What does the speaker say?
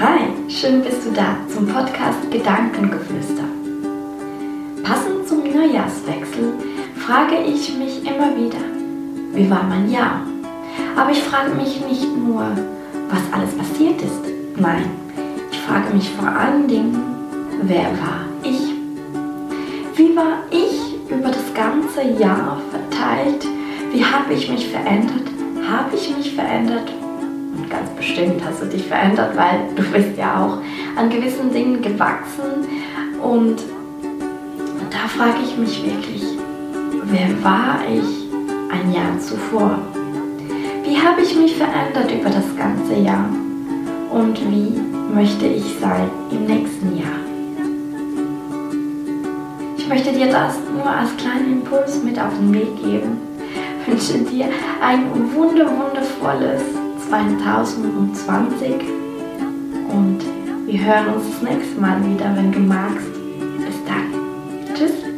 Hi, schön bist du da zum Podcast Gedankengeflüster. Passend zum Neujahrswechsel frage ich mich immer wieder, wie war mein Jahr? Aber ich frage mich nicht nur, was alles passiert ist. Nein, ich frage mich vor allen Dingen, wer war ich? Wie war ich über das ganze Jahr verteilt? Wie habe ich mich verändert? Habe ich mich verändert und ganz bestimmt hast du dich verändert, weil du bist ja auch an gewissen Dingen gewachsen. Und da frage ich mich wirklich, wer war ich ein Jahr zuvor? Wie habe ich mich verändert über das ganze Jahr? Und wie möchte ich sein im nächsten Jahr? Ich möchte dir das nur als kleinen Impuls mit auf den Weg geben. Ich wünsche dir ein wunder wundervolles 2020 und wir hören uns das nächste Mal wieder, wenn du magst. Bis dann. Tschüss.